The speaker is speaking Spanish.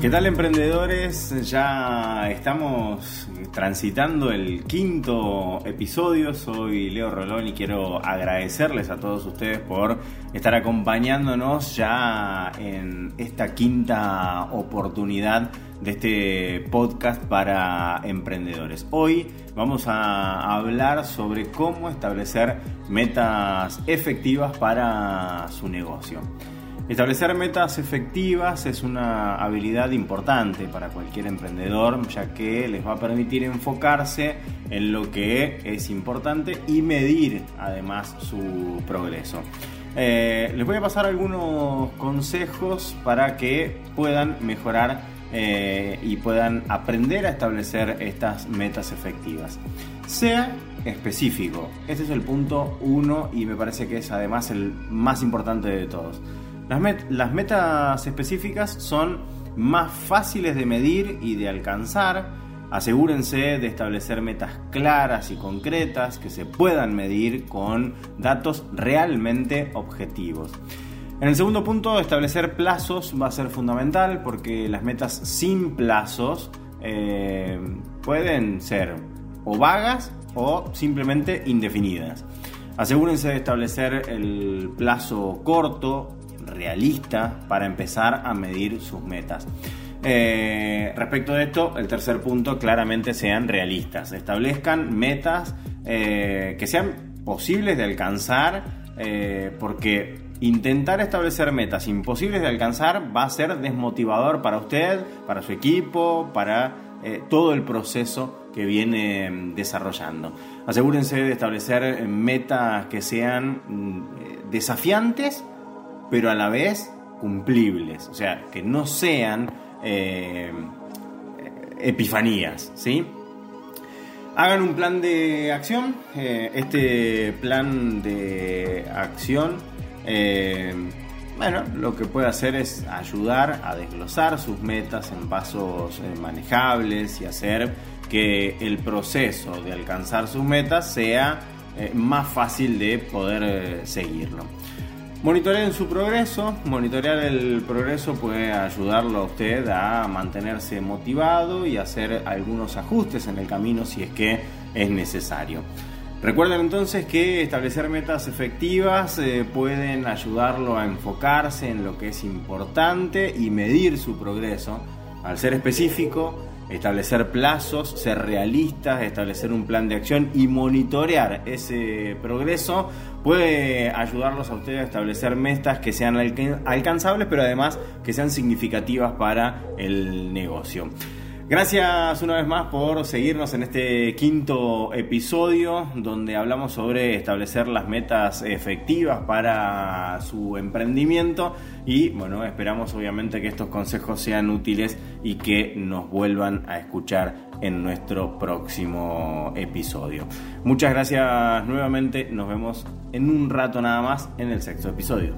¿Qué tal emprendedores? Ya estamos transitando el quinto episodio. Soy Leo Rolón y quiero agradecerles a todos ustedes por estar acompañándonos ya en esta quinta oportunidad de este podcast para emprendedores. Hoy vamos a hablar sobre cómo establecer metas efectivas para su negocio. Establecer metas efectivas es una habilidad importante para cualquier emprendedor, ya que les va a permitir enfocarse en lo que es importante y medir además su progreso. Eh, les voy a pasar algunos consejos para que puedan mejorar eh, y puedan aprender a establecer estas metas efectivas. Sea específico, ese es el punto uno y me parece que es además el más importante de todos. Las, metas específicas son más fáciles de medir y de alcanzar. Asegúrense de establecer metas claras y concretas que se puedan medir con datos realmente objetivos. En el segundo punto, establecer plazos va a ser fundamental porque las metas sin plazos eh, pueden ser o vagas o simplemente indefinidas. Asegúrense de establecer el plazo corto realista para empezar a medir sus metas. Eh, respecto de esto, el tercer punto, claramente sean realistas. Establezcan metas eh, que sean posibles de alcanzar, eh, porque intentar establecer metas imposibles de alcanzar va a ser desmotivador para usted, para su equipo, para todo el proceso que viene mm, desarrollando. Asegúrense de establecer metas que sean mm, desafiantes pero a la vez cumplibles, o sea, que no sean eh, epifanías, ¿sí? Hagan un plan de acción. Eh, este plan de acción, eh, bueno, lo que puede hacer es ayudar a desglosar sus metas en pasos manejables y hacer que el proceso de alcanzar sus metas sea más fácil de poder seguirlo. Monitorear su progreso, monitorear el progreso puede ayudarlo a usted a mantenerse motivado y hacer algunos ajustes en el camino si es que es necesario. Recuerden entonces que establecer metas efectivas eh, pueden ayudarlo a enfocarse en lo que es importante y medir su progreso. Al ser específico, establecer plazos, ser realistas, establecer un plan de acción y monitorear ese progreso puede ayudarlos a ustedes a establecer metas que sean alcanzables, pero además que sean significativas para el negocio. Gracias una vez más por seguirnos en este quinto episodio donde hablamos sobre establecer las metas efectivas para su emprendimiento y bueno, esperamos obviamente que estos consejos sean útiles y que nos vuelvan a escuchar en nuestro próximo episodio. Muchas gracias nuevamente, nos vemos en un rato nada más en el sexto episodio.